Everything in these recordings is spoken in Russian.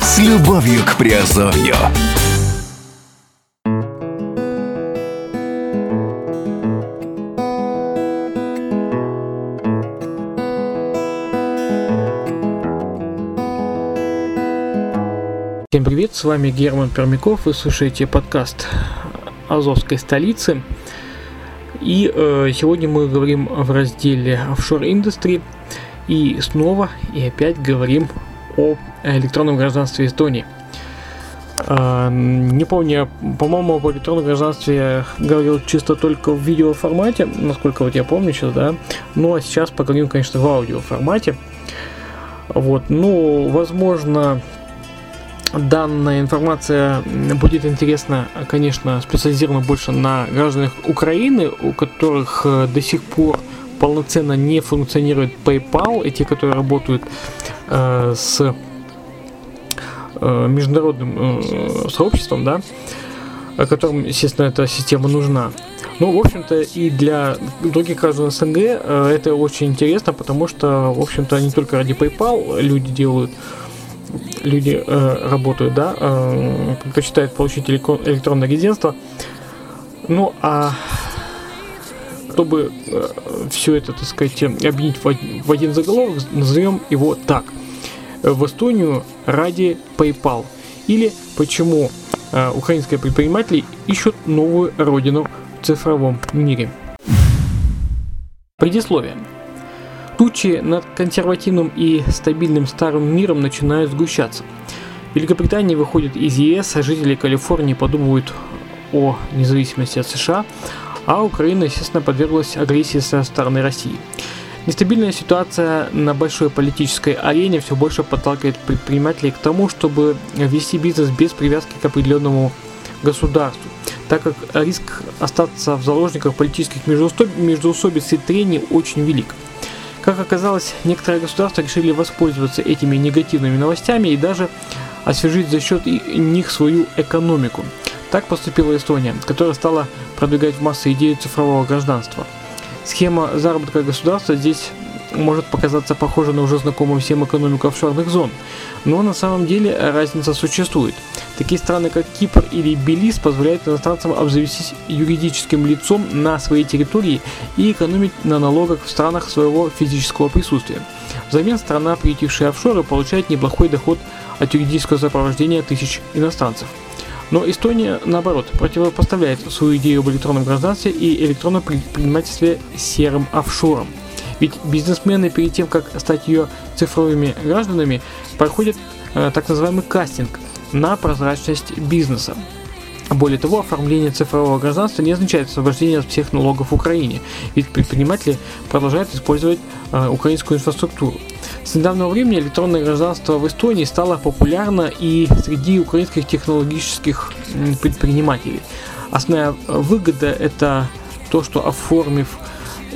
С любовью к Приазовью. Всем привет, с вами Герман Пермяков, вы слушаете подкаст Азовской столицы. И э, сегодня мы говорим в разделе Offshore Industry и снова и опять говорим о электронном гражданстве Эстонии. Э, не помню, по-моему, об электронном гражданстве я говорил чисто только в видеоформате, насколько вот я помню сейчас, да. Ну а сейчас поговорим, конечно, в аудиоформате. Вот, ну, возможно, данная информация будет интересна, конечно, специализирована больше на гражданах Украины, у которых э, до сих пор полноценно не функционирует PayPal, и те, которые работают э, с э, международным э, сообществом, да, которым, естественно, эта система нужна. Ну, в общем-то, и для других граждан СНГ э, это очень интересно, потому что, в общем-то, не только ради PayPal люди делают люди э, работают, да, э, предпочитают получить электронное резидентство. Ну, а чтобы э, все это, так сказать, объединить в, в один заголовок, назовем его так. В Эстонию ради PayPal. Или почему э, украинские предприниматели ищут новую родину в цифровом мире. Предисловие. Тучи над консервативным и стабильным старым миром начинают сгущаться. Великобритания выходит из ЕС, а жители Калифорнии подумывают о независимости от США, а Украина, естественно, подверглась агрессии со стороны России. Нестабильная ситуация на большой политической арене все больше подталкивает предпринимателей к тому, чтобы вести бизнес без привязки к определенному государству, так как риск остаться в заложниках политических междоусобиц и трений очень велик. Как оказалось, некоторые государства решили воспользоваться этими негативными новостями и даже освежить за счет них свою экономику. Так поступила Эстония, которая стала продвигать в массы идею цифрового гражданства. Схема заработка государства здесь может показаться похожей на уже знакомую всем экономику офшорных зон, но на самом деле разница существует. Такие страны, как Кипр или Белиз, позволяют иностранцам обзавестись юридическим лицом на своей территории и экономить на налогах в странах своего физического присутствия. Взамен страна, приютившая офшоры, получает неплохой доход от юридического сопровождения тысяч иностранцев. Но Эстония, наоборот, противопоставляет свою идею об электронном гражданстве и электронном предпринимательстве серым офшорам. Ведь бизнесмены перед тем, как стать ее цифровыми гражданами, проходят э, так называемый кастинг – на прозрачность бизнеса. Более того, оформление цифрового гражданства не означает освобождение от всех налогов в Украине, ведь предприниматели продолжают использовать э, украинскую инфраструктуру. С недавнего времени электронное гражданство в Эстонии стало популярно и среди украинских технологических предпринимателей. Основная выгода это то, что оформив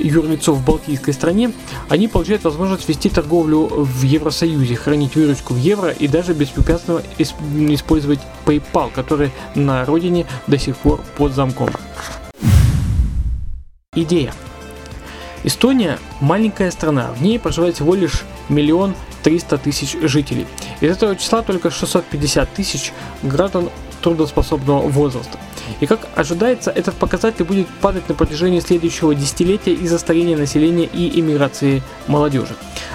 юрлицо в Балтийской стране, они получают возможность вести торговлю в Евросоюзе, хранить выручку в евро и даже беспрепятственно использовать PayPal, который на родине до сих пор под замком. Идея. Эстония – маленькая страна, в ней проживает всего лишь миллион триста тысяч жителей. Из этого числа только 650 тысяч граждан трудоспособного возраста. И как ожидается, этот показатель будет падать на протяжении следующего десятилетия из-за старения населения и иммиграции молодежи.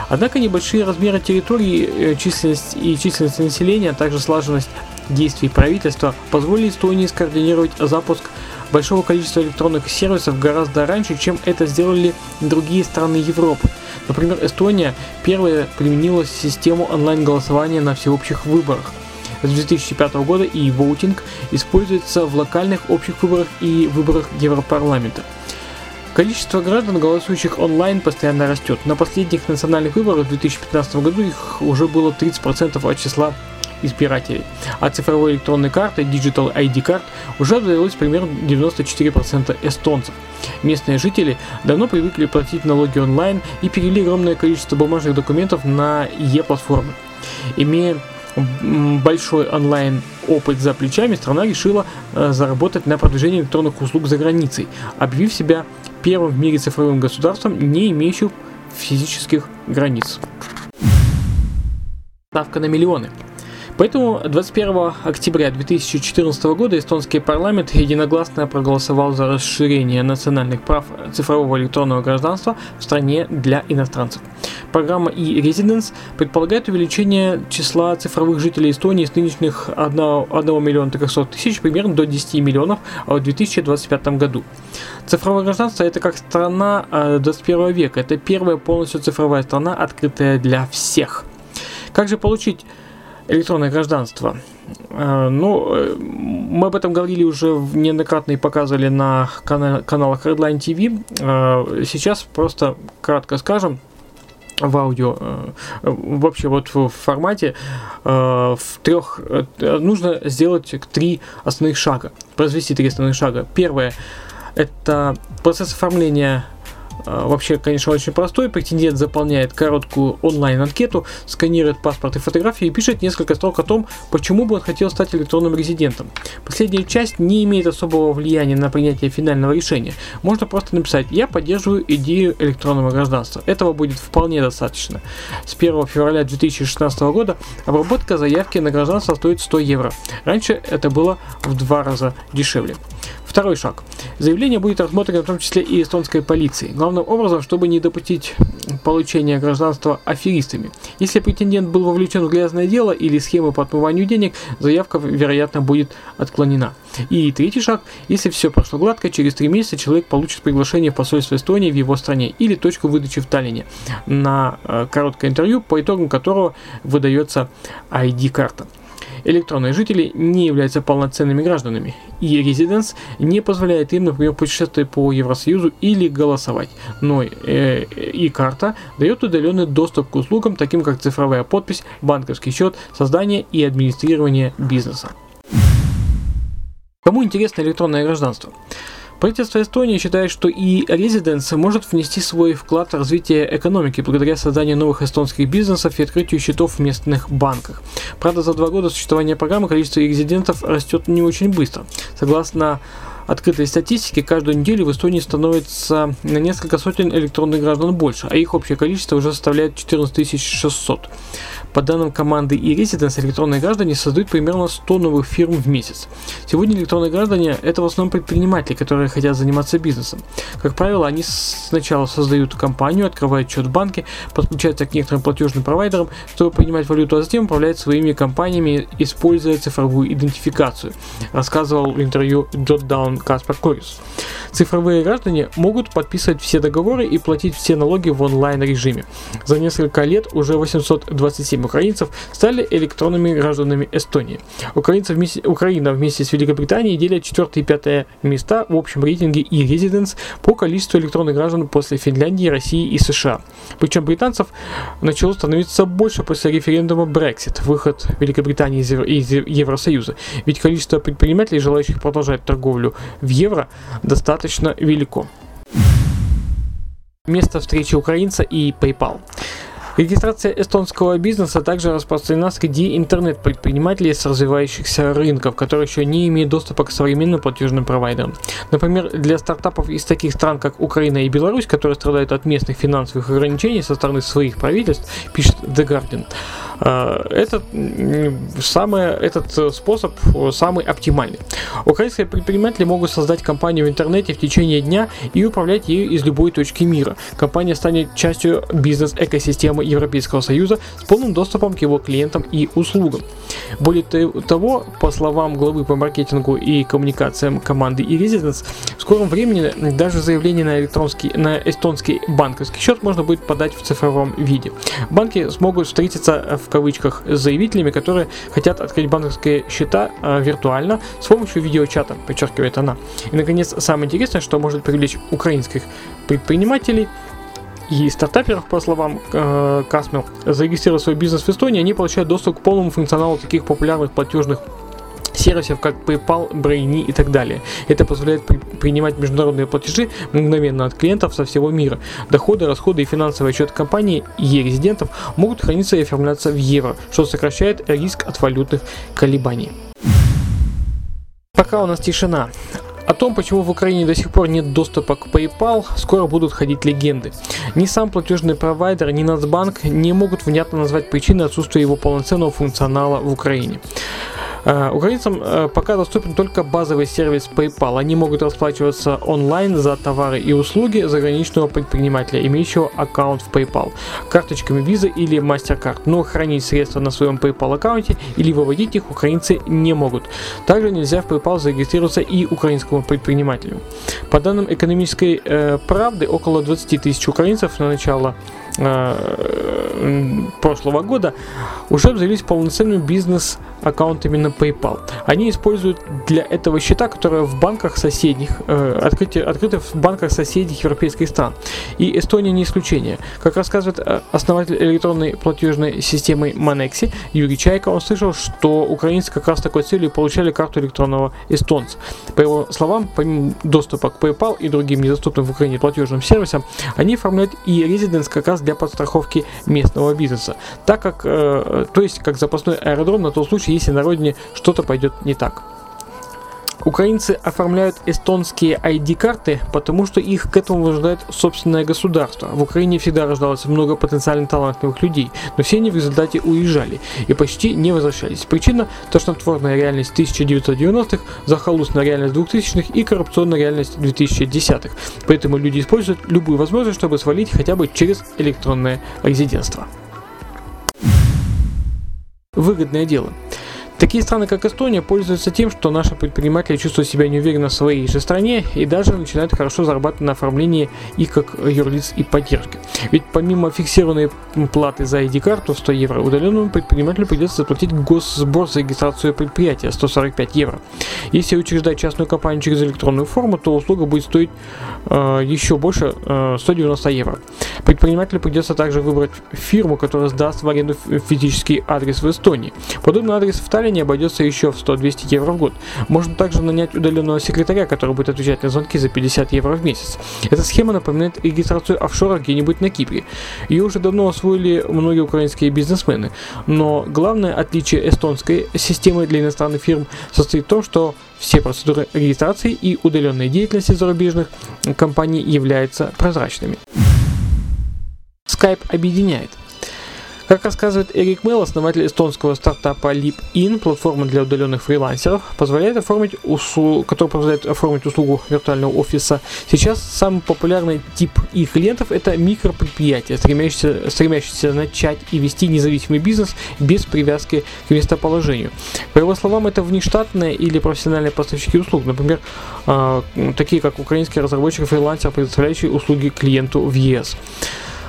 Однако небольшие размеры территории, э, численность и численность населения, а также слаженность действий правительства позволили Эстонии скоординировать запуск большого количества электронных сервисов гораздо раньше, чем это сделали другие страны Европы. Например, Эстония первая применила систему онлайн-голосования на всеобщих выборах – с 2005 года и voting используется в локальных общих выборах и выборах Европарламента. Количество граждан, голосующих онлайн, постоянно растет. На последних национальных выборах в 2015 году их уже было 30% от числа избирателей. А цифровой электронной карты Digital ID Card уже обзавелось примерно 94% эстонцев. Местные жители давно привыкли платить налоги онлайн и перевели огромное количество бумажных документов на e-платформы. Имея большой онлайн опыт за плечами, страна решила э, заработать на продвижении электронных услуг за границей, объявив себя первым в мире цифровым государством, не имеющим физических границ. Ставка на миллионы – Поэтому 21 октября 2014 года эстонский парламент единогласно проголосовал за расширение национальных прав цифрового электронного гражданства в стране для иностранцев. Программа e-Residence предполагает увеличение числа цифровых жителей Эстонии с нынешних 1, 1 миллиона 300 тысяч примерно до 10 миллионов в 2025 году. Цифровое гражданство это как страна 21 э, века. Это первая полностью цифровая страна, открытая для всех. Как же получить электронное гражданство. Э, ну, э, мы об этом говорили уже неоднократно и показывали на каналах Redline TV. Сейчас просто кратко скажем, в аудио, вообще вот в формате в трех, нужно сделать три основных шага, произвести три основных шага. Первое, это процесс оформления вообще, конечно, очень простой. Претендент заполняет короткую онлайн-анкету, сканирует паспорт и фотографии и пишет несколько строк о том, почему бы он хотел стать электронным резидентом. Последняя часть не имеет особого влияния на принятие финального решения. Можно просто написать «Я поддерживаю идею электронного гражданства». Этого будет вполне достаточно. С 1 февраля 2016 года обработка заявки на гражданство стоит 100 евро. Раньше это было в два раза дешевле. Второй шаг. Заявление будет рассмотрено в том числе и эстонской полицией. Главным образом, чтобы не допустить получения гражданства аферистами. Если претендент был вовлечен в грязное дело или схемы по отмыванию денег, заявка, вероятно, будет отклонена. И третий шаг. Если все прошло гладко, через три месяца человек получит приглашение в посольство Эстонии в его стране или точку выдачи в Таллине на э, короткое интервью, по итогам которого выдается ID-карта электронные жители не являются полноценными гражданами, и резиденс не позволяет им, например, путешествовать по Евросоюзу или голосовать. Но э, и карта дает удаленный доступ к услугам, таким как цифровая подпись, банковский счет, создание и администрирование бизнеса. Кому интересно электронное гражданство? Правительство Эстонии считает, что и Residence может внести свой вклад в развитие экономики благодаря созданию новых эстонских бизнесов и открытию счетов в местных банках. Правда, за два года существования программы количество резидентов растет не очень быстро. Согласно открытой статистики, каждую неделю в Эстонии становится на несколько сотен электронных граждан больше, а их общее количество уже составляет 14 600. По данным команды e-Residence, электронные граждане создают примерно 100 новых фирм в месяц. Сегодня электронные граждане – это в основном предприниматели, которые хотят заниматься бизнесом. Как правило, они сначала создают компанию, открывают счет в банке, подключаются к некоторым платежным провайдерам, чтобы принимать валюту, а затем управляют своими компаниями, используя цифровую идентификацию, рассказывал в интервью Jotdown Каспар Корис. Цифровые граждане могут подписывать все договоры и платить все налоги в онлайн режиме. За несколько лет уже 827 украинцев стали электронными гражданами Эстонии. Украинцы вместе, Украина вместе с Великобританией делят 4 и 5 места в общем рейтинге и резиденс по количеству электронных граждан после Финляндии, России и США. Причем британцев начало становиться больше после референдума Brexit, выход Великобритании из Евросоюза. Ведь количество предпринимателей, желающих продолжать торговлю в евро, достаточно велико. Место встречи украинца и PayPal. Регистрация эстонского бизнеса также распространена среди интернет-предпринимателей с развивающихся рынков, которые еще не имеют доступа к современным платежным провайдерам. Например, для стартапов из таких стран, как Украина и Беларусь, которые страдают от местных финансовых ограничений со стороны своих правительств, пишет The Guardian, этот, самый, этот способ самый оптимальный. Украинские предприниматели могут создать компанию в интернете в течение дня и управлять ею из любой точки мира. Компания станет частью бизнес-экосистемы Европейского Союза с полным доступом к его клиентам и услугам. Более того, по словам главы по маркетингу и коммуникациям команды e-Residence, в скором времени даже заявление на, электронский, на эстонский банковский счет можно будет подать в цифровом виде. Банки смогут встретиться в кавычках с заявителями, которые хотят открыть банковские счета э, виртуально с помощью видеочата, подчеркивает она. И, наконец, самое интересное, что может привлечь украинских предпринимателей – и стартаперов, по словам э, Касмел, зарегистрировав свой бизнес в Эстонии, они получают доступ к полному функционалу таких популярных платежных сервисов как PayPal, Brainy и так далее. Это позволяет при- принимать международные платежи мгновенно от клиентов со всего мира. Доходы, расходы и финансовый отчет компании и резидентов могут храниться и оформляться в евро, что сокращает риск от валютных колебаний. Пока у нас тишина. О том, почему в Украине до сих пор нет доступа к PayPal, скоро будут ходить легенды. Ни сам платежный провайдер, ни Нацбанк не могут внятно назвать причины отсутствия его полноценного функционала в Украине. Э, Украинцам э, пока доступен только базовый сервис PayPal. Они могут расплачиваться онлайн за товары и услуги заграничного предпринимателя, имеющего аккаунт в PayPal, карточками Visa или MasterCard. Но хранить средства на своем PayPal аккаунте или выводить их украинцы не могут. Также нельзя в PayPal зарегистрироваться и украинскому предпринимателю. По данным экономической э, правды, около 20 тысяч украинцев на начало прошлого года уже обзавелись полноценным бизнес-аккаунтами на PayPal. Они используют для этого счета, которые в банках соседних, э, открыты, открыты в банках соседних европейских стран. И Эстония не исключение. Как рассказывает э, основатель электронной платежной системы Manexi Юрий Чайка, он слышал, что украинцы как раз такой целью получали карту электронного эстонца. По его словам, помимо доступа к PayPal и другим недоступным в Украине платежным сервисам, они оформляют и резиденс как раз для подстраховки местного бизнеса. Так как, э, то есть как запасной аэродром на тот случай, если на родине что-то пойдет не так. Украинцы оформляют эстонские ID-карты, потому что их к этому вынуждает собственное государство. В Украине всегда рождалось много потенциально талантливых людей, но все они в результате уезжали и почти не возвращались. Причина – тошнотворная реальность 1990-х, захолустная реальность 2000-х и коррупционная реальность 2010-х. Поэтому люди используют любую возможность, чтобы свалить хотя бы через электронное резидентство. Выгодное дело. Такие страны, как Эстония, пользуются тем, что наши предприниматели чувствуют себя неуверенно в своей же стране и даже начинают хорошо зарабатывать на оформлении их как юрлиц и поддержки. Ведь помимо фиксированной платы за ID-карту 100 евро, удаленному предпринимателю придется заплатить госсбор за регистрацию предприятия 145 евро. Если учреждать частную компанию через электронную форму, то услуга будет стоить э, еще больше э, 190 евро. Предпринимателю придется также выбрать фирму, которая сдаст в аренду физический адрес в Эстонии. Подобный адрес в Таллине обойдется еще в 100-200 евро в год. Можно также нанять удаленного секретаря, который будет отвечать на звонки за 50 евро в месяц. Эта схема напоминает регистрацию офшора где-нибудь на Кипре. Ее уже давно освоили многие украинские бизнесмены. Но главное отличие эстонской системы для иностранных фирм состоит в том, что все процедуры регистрации и удаленной деятельности зарубежных компаний являются прозрачными. Skype объединяет. Как рассказывает Эрик Мел, основатель эстонского стартапа LeapIn, платформа для удаленных фрилансеров, позволяет оформить услугу, который позволяет оформить услугу виртуального офиса. Сейчас самый популярный тип их клиентов это микропредприятия, стремящиеся, стремящиеся начать и вести независимый бизнес без привязки к местоположению. По его словам, это внештатные или профессиональные поставщики услуг, например, э, такие как украинский разработчик фрилансер, предоставляющий услуги клиенту в ЕС.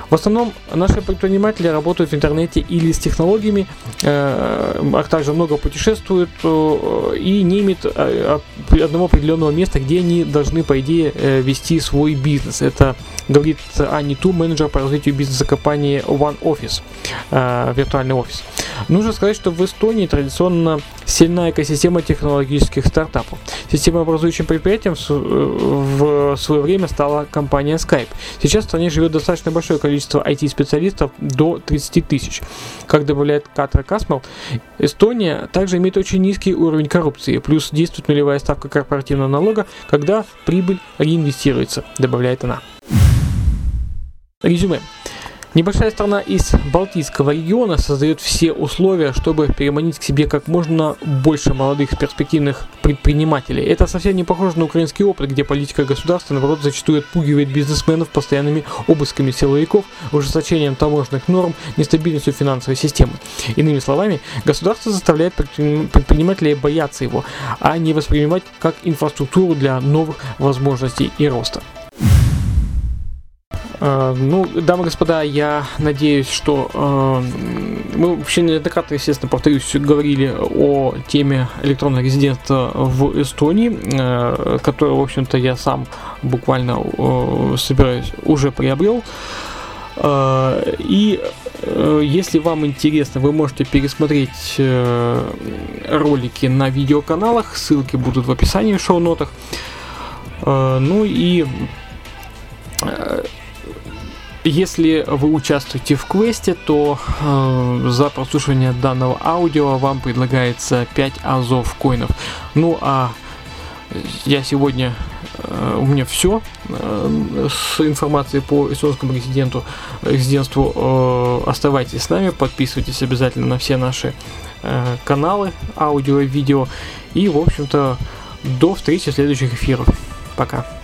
В основном наши предприниматели работают в интернете или с технологиями, э, а также много путешествуют э, и не имеют э, одного определенного места, где они должны, по идее, вести свой бизнес. Это говорит Ани Ту, менеджер по развитию бизнеса компании One Office, э, виртуальный офис. Нужно сказать, что в Эстонии традиционно сильная экосистема технологических стартапов. Системообразующим предприятием в свое время стала компания Skype. Сейчас в стране живет достаточно большое количество IT-специалистов, до 30 тысяч. Как добавляет Катра Касмал, Эстония также имеет очень низкий уровень коррупции, плюс действует нулевая ставка корпоративного налога, когда прибыль реинвестируется, добавляет она. Резюме. Небольшая страна из Балтийского региона создает все условия, чтобы переманить к себе как можно больше молодых перспективных предпринимателей. Это совсем не похоже на украинский опыт, где политика государства, наоборот, зачастую отпугивает бизнесменов постоянными обысками силовиков, ужесточением таможенных норм, нестабильностью финансовой системы. Иными словами, государство заставляет предпринимателей бояться его, а не воспринимать как инфраструктуру для новых возможностей и роста. Uh, ну, дамы и господа, я надеюсь, что uh, мы вообще неоднократно, естественно, повторюсь, говорили о теме электронного резидентства в Эстонии, uh, которую, в общем-то, я сам буквально собираюсь, уже приобрел. И Э, если вам интересно, вы можете пересмотреть э, ролики на видеоканалах, ссылки будут в описании в шоу-нотах. Э, ну и если вы участвуете в квесте, то э, за прослушивание данного аудио вам предлагается 5 азов коинов. Ну а я сегодня э, у меня все э, с информацией по эстонскому резиденту, резидентству. Э, оставайтесь с нами, подписывайтесь обязательно на все наши каналы, аудио и видео. И, в общем-то, до встречи в следующих эфирах. Пока.